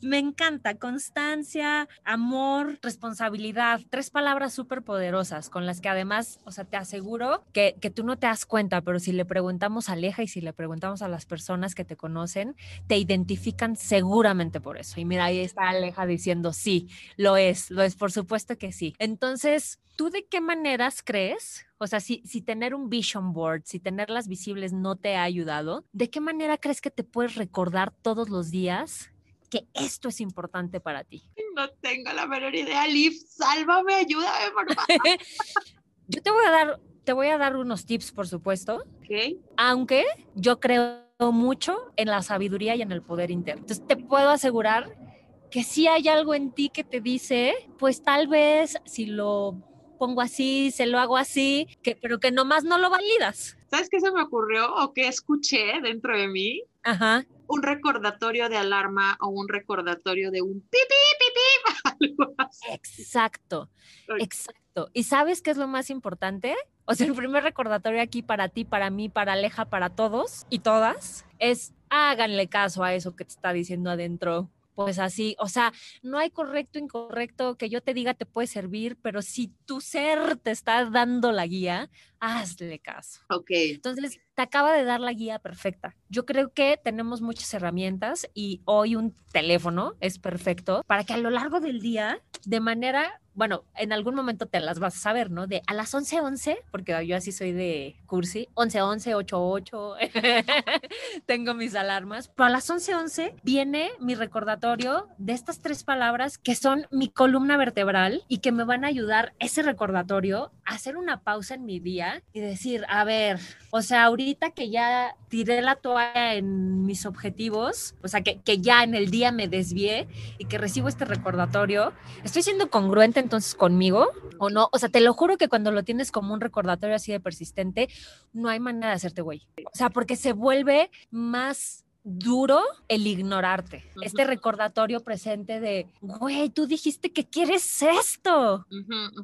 Me encanta constancia, amor, responsabilidad, tres palabras súper poderosas con las que además, o sea, te aseguro que, que, tú no te das cuenta, pero si le preguntamos a Aleja y si le preguntamos a las personas que te conocen, te identifican seguramente por eso. Y mira, ahí está Aleja diciendo, sí, lo es, lo es, por supuesto que sí. Entonces, ¿tú de qué maneras crees? O sea, si, si tener un vision board, si tenerlas visibles no te ha ayudado, ¿de qué manera crees que te puedes recordar todos los días que esto es importante para ti? No tengo la menor idea, Liv, sálvame, ayúdame, por favor. yo te voy a dar, te voy a dar unos tips, por supuesto. Okay. Aunque yo creo mucho en la sabiduría y en el poder interno. Entonces te puedo asegurar que si hay algo en ti que te dice, pues tal vez si lo pongo así, se lo hago así, que, pero que nomás no lo validas. ¿Sabes qué se me ocurrió o qué escuché dentro de mí? Ajá un recordatorio de alarma o un recordatorio de un pipí, pipí, algo así. Exacto, exacto. ¿Y sabes qué es lo más importante? O sea, el primer recordatorio aquí para ti, para mí, para Aleja, para todos y todas, es háganle caso a eso que te está diciendo adentro pues así, o sea, no hay correcto, incorrecto, que yo te diga te puede servir, pero si tu ser te está dando la guía, hazle caso. Ok. Entonces, te acaba de dar la guía perfecta. Yo creo que tenemos muchas herramientas y hoy un teléfono es perfecto para que a lo largo del día, de manera bueno, en algún momento te las vas a saber, ¿no? De a las 11:11, 11, porque yo así soy de cursi, 11:11, 8:8, tengo mis alarmas, pero a las 11:11 11 viene mi recordatorio de estas tres palabras que son mi columna vertebral y que me van a ayudar ese recordatorio a hacer una pausa en mi día y decir, a ver, o sea, ahorita que ya tiré la toalla en mis objetivos, o sea, que, que ya en el día me desvié y que recibo este recordatorio, estoy siendo congruente entonces conmigo o no. O sea, te lo juro que cuando lo tienes como un recordatorio así de persistente, no hay manera de hacerte güey. O sea, porque se vuelve más duro el ignorarte. Este recordatorio presente de, güey, tú dijiste que quieres esto.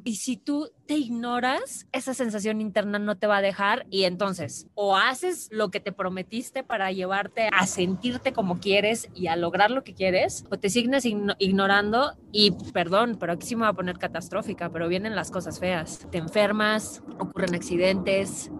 Y si tú te ignoras, esa sensación interna no te va a dejar y entonces o haces lo que te prometiste para llevarte a sentirte como quieres y a lograr lo que quieres, o te signes ignorando y perdón, pero aquí sí me va a poner catastrófica, pero vienen las cosas feas. Te enfermas, ocurren accidentes,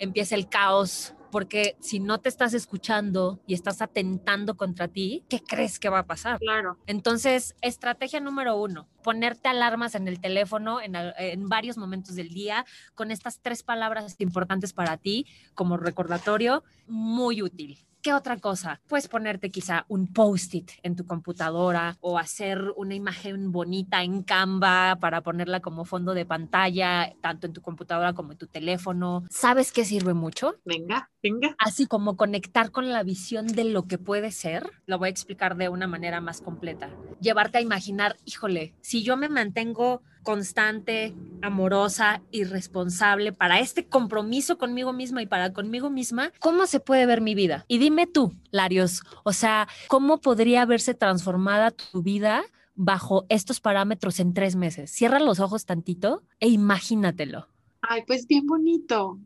empieza el caos, porque si no te estás escuchando y estás atentando contra ti, ¿qué crees que va a pasar? Claro. Entonces, estrategia número uno, ponerte alarmas en el teléfono en, en, varios momentos del día con estas tres palabras importantes para ti como recordatorio, muy útil. ¿Qué otra cosa? Puedes ponerte quizá un post-it en tu computadora o hacer una imagen bonita en Canva para ponerla como fondo de pantalla, tanto en tu computadora como en tu teléfono. ¿Sabes qué sirve mucho? Venga, venga. Así como conectar con la visión de lo que puede ser. Lo voy a explicar de una manera más completa. Llevarte a imaginar, híjole, si yo me mantengo constante, amorosa y responsable para este compromiso conmigo misma y para conmigo misma, ¿cómo se puede ver mi vida? Y dime tú, Larios, o sea, ¿cómo podría verse transformada tu vida bajo estos parámetros en tres meses? Cierra los ojos tantito e imagínatelo. Ay, pues bien bonito.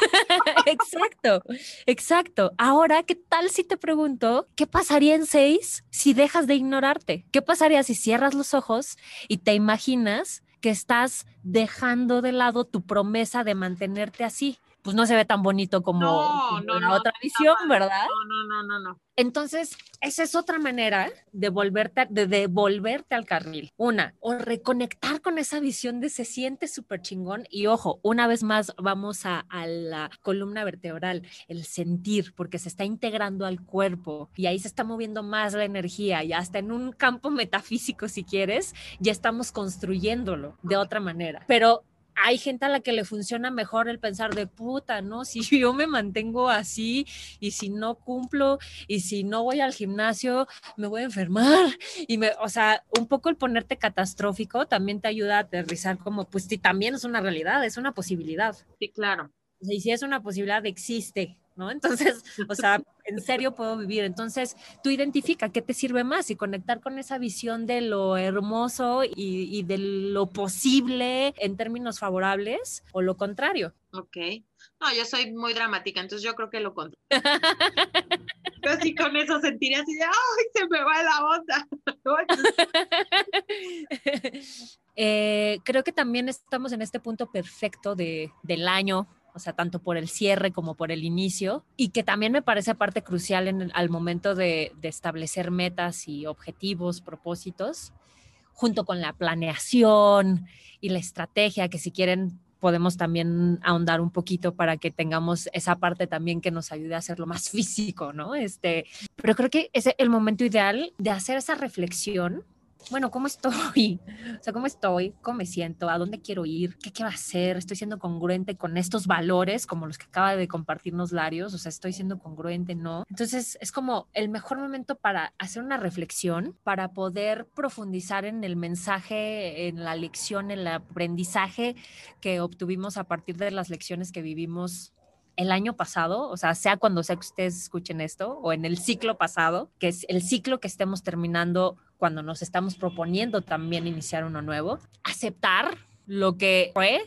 exacto, exacto. Ahora, ¿qué tal si te pregunto qué pasaría en seis si dejas de ignorarte? ¿Qué pasaría si cierras los ojos y te imaginas que estás dejando de lado tu promesa de mantenerte así? Pues no se ve tan bonito como, la otra visión, ¿verdad? No, no, no, no, no. Entonces, esa es otra manera de volverte, de devolverte al carril. Una, o reconectar con esa visión de se siente súper chingón. Y ojo, una vez más vamos a, a, la columna vertebral, el sentir, porque se está integrando al cuerpo y ahí se está moviendo más la energía y hasta en un campo metafísico, si quieres, ya estamos construyéndolo de otra manera. Pero hay gente a la que le funciona mejor el pensar de puta, ¿no? Si yo me mantengo así y si no cumplo y si no voy al gimnasio, me voy a enfermar. Y me, o sea, un poco el ponerte catastrófico también te ayuda a aterrizar como, pues sí, también es una realidad, es una posibilidad. Sí, claro. Y si es una posibilidad, existe ¿no? Entonces, o sea, en serio puedo vivir. Entonces, tú identifica qué te sirve más y conectar con esa visión de lo hermoso y, y de lo posible en términos favorables o lo contrario. Ok. No, yo soy muy dramática, entonces yo creo que lo contrario. yo así con eso sentiría así de, ¡ay, se me va la onda! eh, creo que también estamos en este punto perfecto de, del año, o sea, tanto por el cierre como por el inicio, y que también me parece parte crucial en, al momento de, de establecer metas y objetivos, propósitos, junto con la planeación y la estrategia, que si quieren podemos también ahondar un poquito para que tengamos esa parte también que nos ayude a hacerlo más físico, ¿no? Este, pero creo que es el momento ideal de hacer esa reflexión bueno, ¿cómo estoy? O sea, ¿cómo estoy? ¿Cómo me siento? ¿A dónde quiero ir? ¿Qué quiero hacer? ¿Estoy siendo congruente con estos valores como los que acaba de compartirnos Larios? O sea, ¿estoy siendo congruente? No. Entonces, es como el mejor momento para hacer una reflexión, para poder profundizar en el mensaje, en la lección, en el aprendizaje que obtuvimos a partir de las lecciones que vivimos el año pasado, o sea, sea cuando sea que ustedes escuchen esto, o en el ciclo pasado, que es el ciclo que estemos terminando cuando nos estamos proponiendo también iniciar uno nuevo, aceptar lo que fue,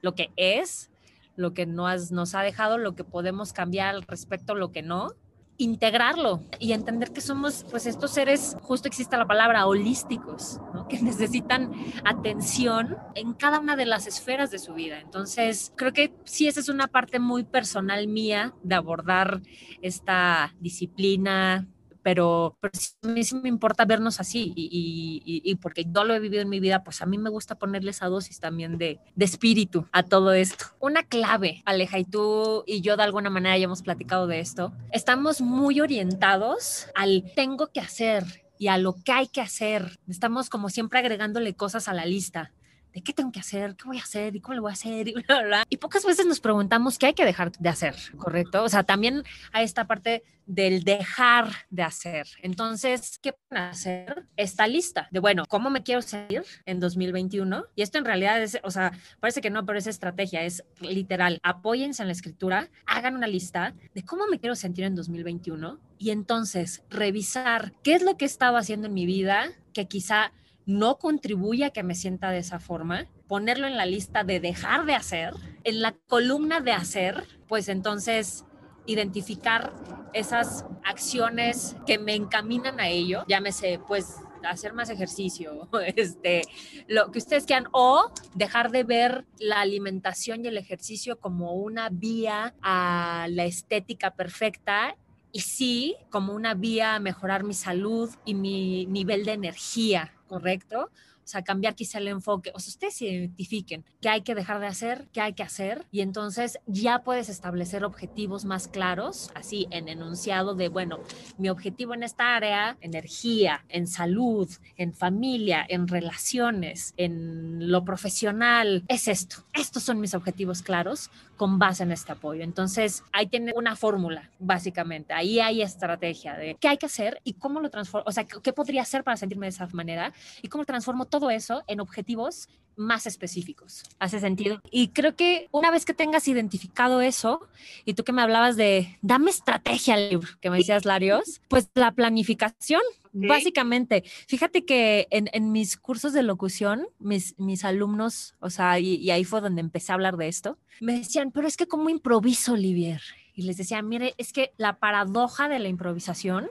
lo que es, lo que nos, nos ha dejado, lo que podemos cambiar al respecto, lo que no, integrarlo y entender que somos, pues estos seres, justo existe la palabra, holísticos, ¿no? que necesitan atención en cada una de las esferas de su vida. Entonces, creo que sí, esa es una parte muy personal mía de abordar esta disciplina, pero, pero a mí sí me importa vernos así y, y, y, porque yo lo he vivido en mi vida, pues a mí me gusta ponerle esa dosis también de, de espíritu a todo esto. Una clave, Aleja, y tú y yo de alguna manera ya hemos platicado de esto, estamos muy orientados al tengo que hacer y a lo que hay que hacer. Estamos como siempre agregándole cosas a la lista de qué tengo que hacer, qué voy a hacer y cómo lo voy a hacer y bla, bla, Y pocas veces nos preguntamos qué hay que dejar de hacer, ¿correcto? O sea, también hay esta parte del dejar de hacer. Entonces, ¿qué pueden hacer? Esta lista de, bueno, ¿cómo me quiero sentir en 2021? Y esto en realidad es, o sea, parece que no, pero es estrategia, es literal. Apóyense en la escritura, hagan una lista de cómo me quiero sentir en 2021 y entonces revisar qué es lo que he estado haciendo en mi vida que quizá no contribuye a que me sienta de esa forma, ponerlo en la lista de dejar de hacer, en la columna de hacer, pues entonces identificar esas acciones que me encaminan a ello, llámese pues hacer más ejercicio, este, lo que ustedes quieran, o dejar de ver la alimentación y el ejercicio como una vía a la estética perfecta y sí como una vía a mejorar mi salud y mi nivel de energía correcto. O sea, cambiar quizá el enfoque. O sea, ustedes se identifiquen qué hay que dejar de hacer, qué hay que hacer, y entonces ya puedes establecer objetivos más claros, así en enunciado de, bueno, mi objetivo en esta área, energía, en salud, en familia, en relaciones, en lo profesional, es esto. Estos son mis objetivos claros con base en este apoyo. Entonces, ahí tiene una fórmula, básicamente. Ahí hay estrategia de qué hay que hacer y cómo lo transformo, o sea, qué podría hacer para sentirme de esa manera y cómo transformo todo eso en objetivos más específicos. ¿Hace sentido? Y creo que una vez que tengas identificado eso, y tú que me hablabas de, dame estrategia al libro, que me decías, Larios, pues la planificación, básicamente. Fíjate que en, en, mis cursos de locución, mis, mis alumnos, o sea, y, y, ahí fue donde empecé a hablar de esto, me decían, pero es que ¿cómo improviso, Olivier? Y les decía, mire, es que la paradoja de la improvisación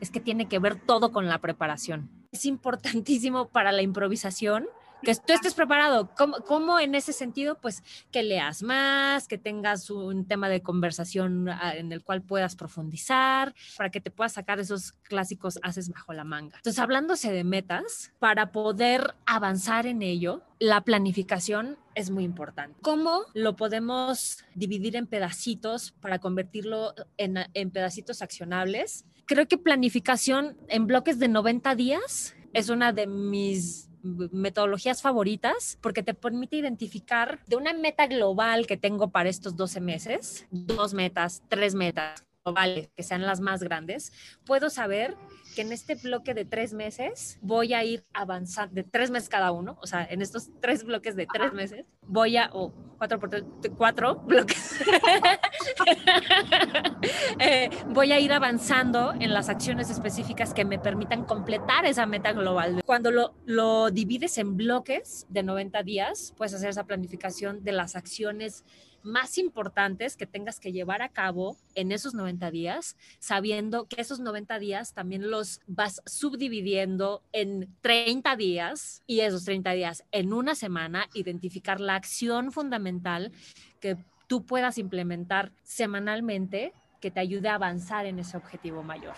es que tiene que ver todo con la preparación es importantísimo para la improvisación que tú estés preparado. ¿Cómo, ¿Cómo, en ese sentido? Pues que leas más, que tengas un tema de conversación ah, en el cual puedas profundizar, para que te puedas sacar esos clásicos haces bajo la manga. Entonces, hablándose de metas, para poder avanzar en ello, la planificación es muy importante. ¿Cómo lo podemos dividir en pedacitos para convertirlo en, en pedacitos accionables? Creo que planificación en bloques de 90 días es una de mis metodologías favoritas porque te permite identificar de una meta global que tengo para estos 12 meses, dos metas, tres metas, globales, que sean las más grandes, puedo saber que en este bloque de tres meses voy a ir avanzando, de tres meses cada uno, o sea, en estos tres bloques de tres meses, voy a, o cuatro por tres, cuatro bloques, eh, voy a ir avanzando en las acciones específicas que me permitan completar esa meta global. Cuando lo, lo divides en bloques de 90 días, puedes hacer esa planificación de las acciones más importantes que tengas que llevar a cabo en esos 90 días, sabiendo que esos 90 días también los vas subdividiendo en 30 días y esos 30 días en una semana, identificar la acción fundamental que tú puedas implementar semanalmente que te ayude a avanzar en ese objetivo mayor.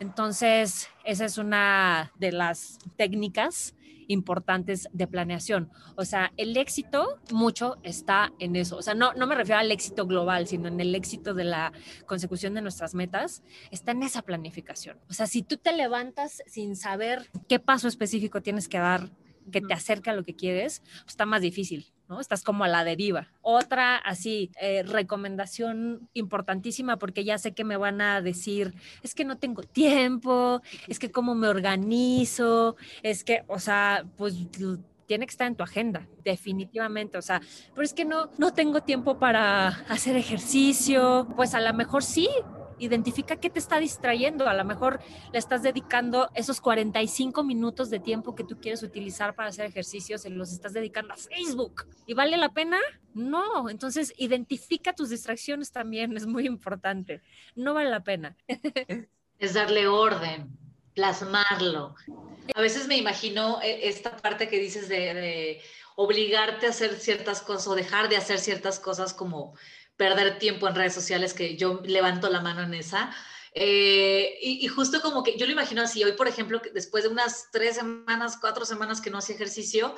Entonces, esa es una de las técnicas importantes de planeación. O sea, el éxito mucho está en eso. O sea, no, no me refiero al éxito global, sino en el éxito de la consecución de nuestras metas, está en esa planificación. O sea, si tú te levantas sin saber qué paso específico tienes que dar que te acerque a lo que quieres, pues está más difícil. ¿No? Estás como a la deriva. Otra, así, eh, recomendación importantísima, porque ya sé que me van a decir, es que no tengo tiempo, es que cómo me organizo, es que, o sea, pues tiene que estar en tu agenda, definitivamente. O sea, pero es que no, no tengo tiempo para hacer ejercicio. Pues a lo mejor sí, identifica qué te está distrayendo. A lo mejor le estás dedicando esos 45 minutos de tiempo que tú quieres utilizar para hacer ejercicios, se los estás dedicando a Facebook. ¿Y vale la pena? No. Entonces, identifica tus distracciones también, es muy importante. No vale la pena. Es darle orden, plasmarlo. A veces me imagino eh, esta parte que dices de, de obligarte a hacer ciertas cosas o dejar de hacer ciertas cosas como perder tiempo en redes sociales, que yo levanto la mano en esa. Eh, y, justo como que yo lo imagino así, hoy por ejemplo, después de unas tres semanas, cuatro semanas que no hacía ejercicio,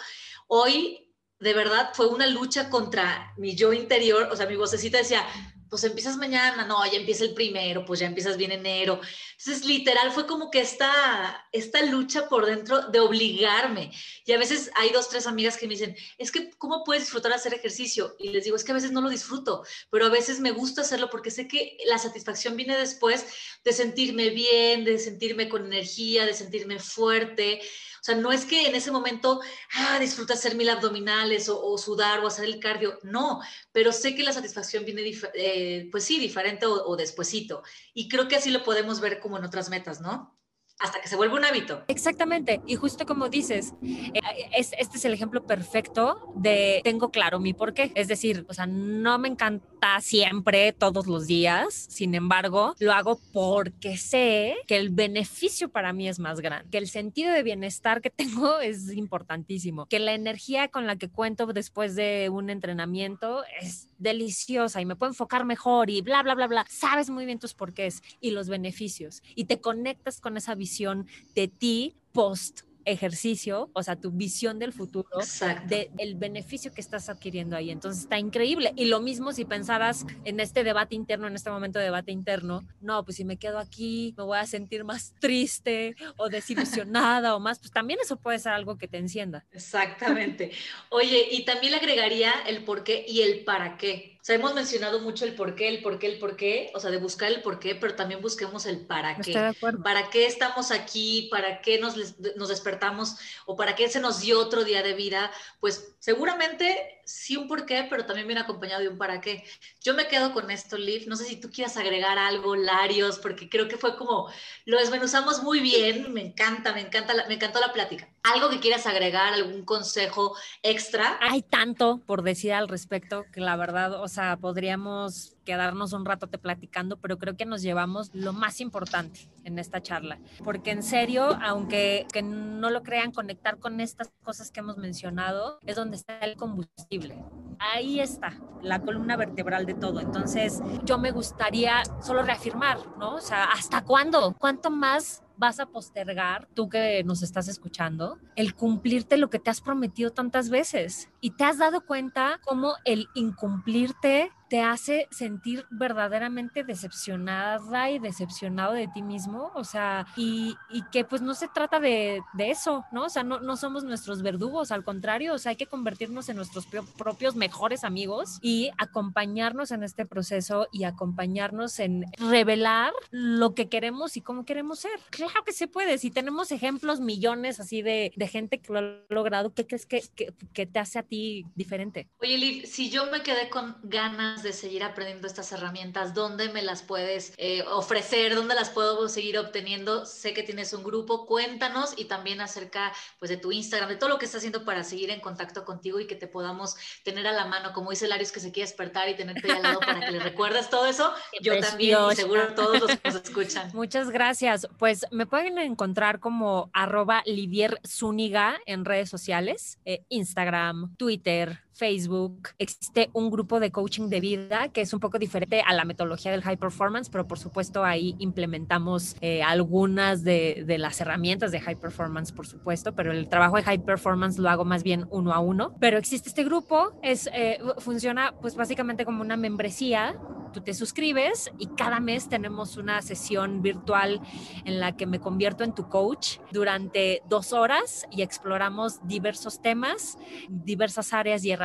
hoy de verdad fue una lucha contra mi yo interior, o sea, mi vocecita decía, pues empiezas mañana, no, ya empieza el primero, pues ya empiezas bien enero. Entonces, literal, fue como que esta, esta lucha por dentro de obligarme. Y a veces hay dos, tres amigas que me dicen, es que, ¿cómo puedes disfrutar hacer ejercicio? Y les digo, es que a veces no lo disfruto, pero a veces me gusta hacerlo porque sé que la satisfacción viene después de sentirme bien, de sentirme con energía, de sentirme fuerte. O sea, no es que en ese momento, ah, disfruta hacer mil abdominales o, sudar o hacer el cardio, no, pero sé que la satisfacción viene, eh, pues sí, diferente o, o. Y creo que así lo podemos ver como en otras metas, ¿no? hasta que se vuelve un hábito. Exactamente, y justo como dices, eh, es, este es el ejemplo perfecto de tengo claro mi por qué. Es decir, o sea, no me encanta siempre, todos los días, sin embargo, lo hago porque sé que el beneficio para mí es más grande, que el sentido de bienestar que tengo es importantísimo, que la energía con la que cuento después de un entrenamiento es deliciosa y me puedo enfocar mejor y bla, bla, bla, bla. Sabes muy bien tus porqués y los beneficios y te conectas con esa visión de ti post ejercicio, o sea, tu visión del futuro, del beneficio que estás adquiriendo ahí. Entonces está increíble. Y lo mismo si pensaras en este debate interno, en este momento de debate interno, no, pues si me quedo aquí, me voy a sentir más triste o desilusionada o más, pues también eso puede ser algo que te encienda. Exactamente. Oye, y también le agregaría el por qué y el para qué. O sea, hemos mencionado mucho el por qué, el por qué, el por qué, o sea, de buscar el por qué, pero también busquemos el para qué. ¿Para qué estamos aquí? ¿Para qué nos, nos despertamos? ¿O para qué se nos dio otro día de vida? Pues seguramente sí un por qué, pero también viene acompañado de un para qué. Yo me quedo con esto, Liv. No sé si tú quieras agregar algo, Larios, porque creo que fue como, lo desmenuzamos muy bien. Me encanta, me encanta, me encantó la plática. ¿Algo que quieras agregar, algún consejo extra? Hay tanto por decir al respecto que la verdad, o sea, podríamos quedarnos un rato te platicando, pero creo que nos llevamos lo más importante en esta charla, porque en serio, aunque que no lo crean, conectar con estas cosas que hemos mencionado es donde está el combustible. Ahí está la columna vertebral de todo. Entonces, yo me gustaría solo reafirmar, ¿no? O sea, ¿hasta cuándo? ¿Cuánto más vas a postergar, tú que nos estás escuchando, el cumplirte lo que te has prometido tantas veces. Y te has dado cuenta cómo el incumplirte te hace sentir verdaderamente decepcionada y decepcionado de ti mismo, o sea, y, que pues no se trata de, eso, ¿no? O sea, no, no, somos nuestros verdugos, al contrario, o sea, hay que convertirnos en nuestros propios mejores amigos y acompañarnos en este proceso y acompañarnos en revelar lo que queremos y cómo queremos ser. Claro que se puede, si tenemos ejemplos millones así de, gente que lo ha logrado, ¿qué crees que, que, te hace a ti diferente? Oye, Liv, si yo me quedé con ganas de seguir aprendiendo estas herramientas? ¿Dónde me las puedes eh, ofrecer? ¿Dónde las puedo seguir obteniendo? Sé que tienes un grupo, cuéntanos y también acerca pues de tu Instagram, de todo lo que estás haciendo para seguir en contacto contigo y que te podamos tener a la mano, como dice Larios que se quiere despertar y tenerte al lado para que le recuerdes todo eso. Yo también y seguro todos los que nos escuchan. Muchas gracias. Pues me pueden encontrar como arroba Livier Zúñiga en redes sociales, eh, Instagram, Twitter, Facebook. Existe un grupo de coaching de vida que es un poco diferente a la metodología del high performance, pero por supuesto ahí implementamos eh, algunas de, las herramientas de high performance, por supuesto, pero el trabajo de high performance lo hago más bien uno a uno. Pero existe este grupo, es, eh, funciona pues básicamente como una membresía tú te suscribes y cada mes tenemos una sesión virtual en la que me convierto en tu coach durante dos horas y exploramos diversos temas, diversas áreas y herramientas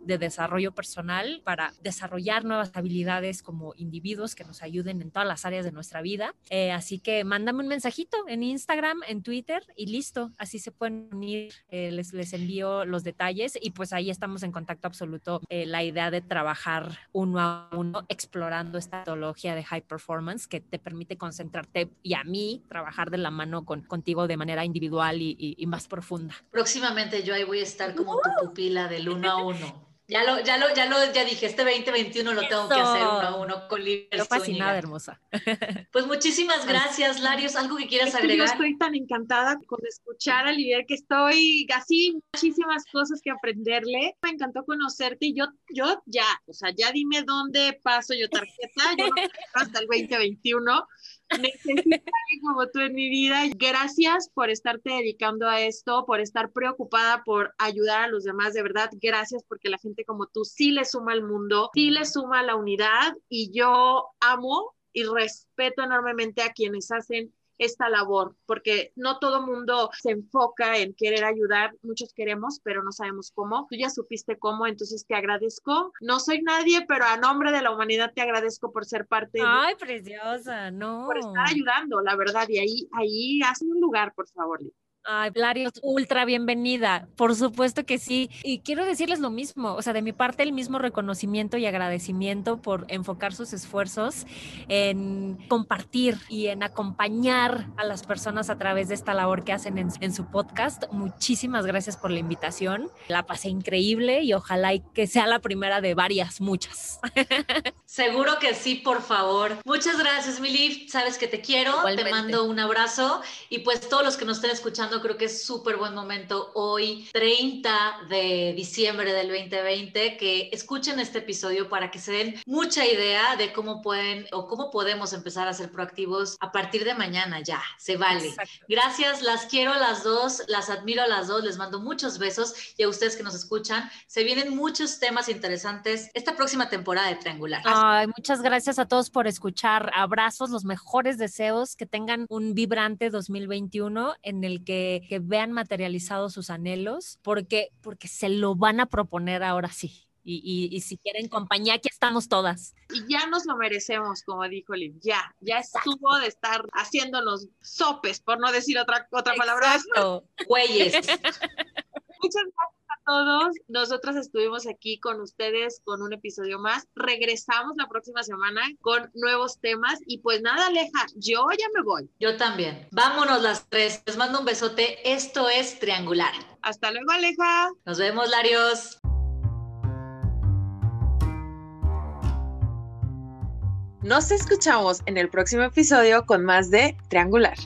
de desarrollo personal para desarrollar nuevas habilidades como individuos que nos ayuden en todas las áreas de nuestra vida. Eh, así que mándame un mensajito en Instagram, en Twitter y listo. Así se pueden unir. Eh, les, les envío los detalles y pues ahí estamos en contacto absoluto. Eh, la idea de trabajar uno a uno explorando esta metodología de high performance que te permite concentrarte y a mí trabajar de la mano con, contigo de manera individual y, y más profunda. Próximamente yo ahí voy a estar como tu pupila del uno a uno. Ya lo, ya lo, ya lo, ya dije, este 2021 lo tengo que hacer uno a uno con Liv. Pero fascinada, hermosa. Pues muchísimas gracias, Larios. ¿Algo que quieras agregar? yo estoy tan encantada con escuchar a Livier que estoy así muchísimas cosas que aprenderle. Me encantó conocerte y yo, yo ya, o sea, ya dime dónde paso yo tarjeta. Yo no hasta el 2021 necesito como tú en mi vida. Gracias por estarte dedicando a esto, por estar preocupada por ayudar a los demás. De verdad, gracias porque la gente como tú sí le suma al mundo, sí le suma a la unidad y yo amo y respeto enormemente a quienes hacen esta labor, porque no todo mundo se enfoca en querer ayudar, muchos queremos, pero no sabemos cómo. Tú ya supiste cómo, entonces te agradezco. No soy nadie, pero a nombre de la humanidad te agradezco por ser parte. Ay, preciosa, no. Por estar ayudando, la verdad, y ahí, ahí, hazme un lugar, por favor. Ay, Larios, ultra bienvenida. Por supuesto que sí. Y quiero decirles lo mismo, o sea, de mi parte el mismo reconocimiento y agradecimiento por enfocar sus esfuerzos en compartir y en acompañar a las personas a través de esta labor que hacen en, su podcast. Muchísimas gracias por la invitación. La pasé increíble y ojalá que sea la primera de varias, muchas. Seguro que sí, por favor. Muchas gracias, Milif. Sabes que te quiero. Te mando un abrazo y pues todos los que nos estén escuchando creo que es súper buen momento hoy, 30 de diciembre del 2020, que escuchen este episodio para que se den mucha idea de cómo pueden o cómo podemos empezar a ser proactivos a partir de mañana ya, se vale. Gracias, las quiero a las dos, las admiro a las dos, les mando muchos besos y a ustedes que nos escuchan, se vienen muchos temas interesantes esta próxima temporada de Triangular. Ay, muchas gracias a todos por escuchar. Abrazos, los mejores deseos, que tengan un vibrante 2021 en el que que, vean materializados sus anhelos, porque, porque se lo van a proponer ahora sí. Y, si quieren compañía, aquí estamos todas. Y ya nos lo merecemos, como dijo Liv, ya, ya estuvo de estar haciéndonos sopes, por no decir otra, otra palabra. Güeyes. Muchas gracias todos. Nosotros estuvimos aquí con ustedes con un episodio más. Regresamos la próxima semana con nuevos temas. Y pues nada, Aleja, yo ya me voy. Yo también. Vámonos las tres. Les mando un besote. Esto es Triangular. Hasta luego, Aleja. Nos vemos, Larios. Nos escuchamos en el próximo episodio con más de Triangular.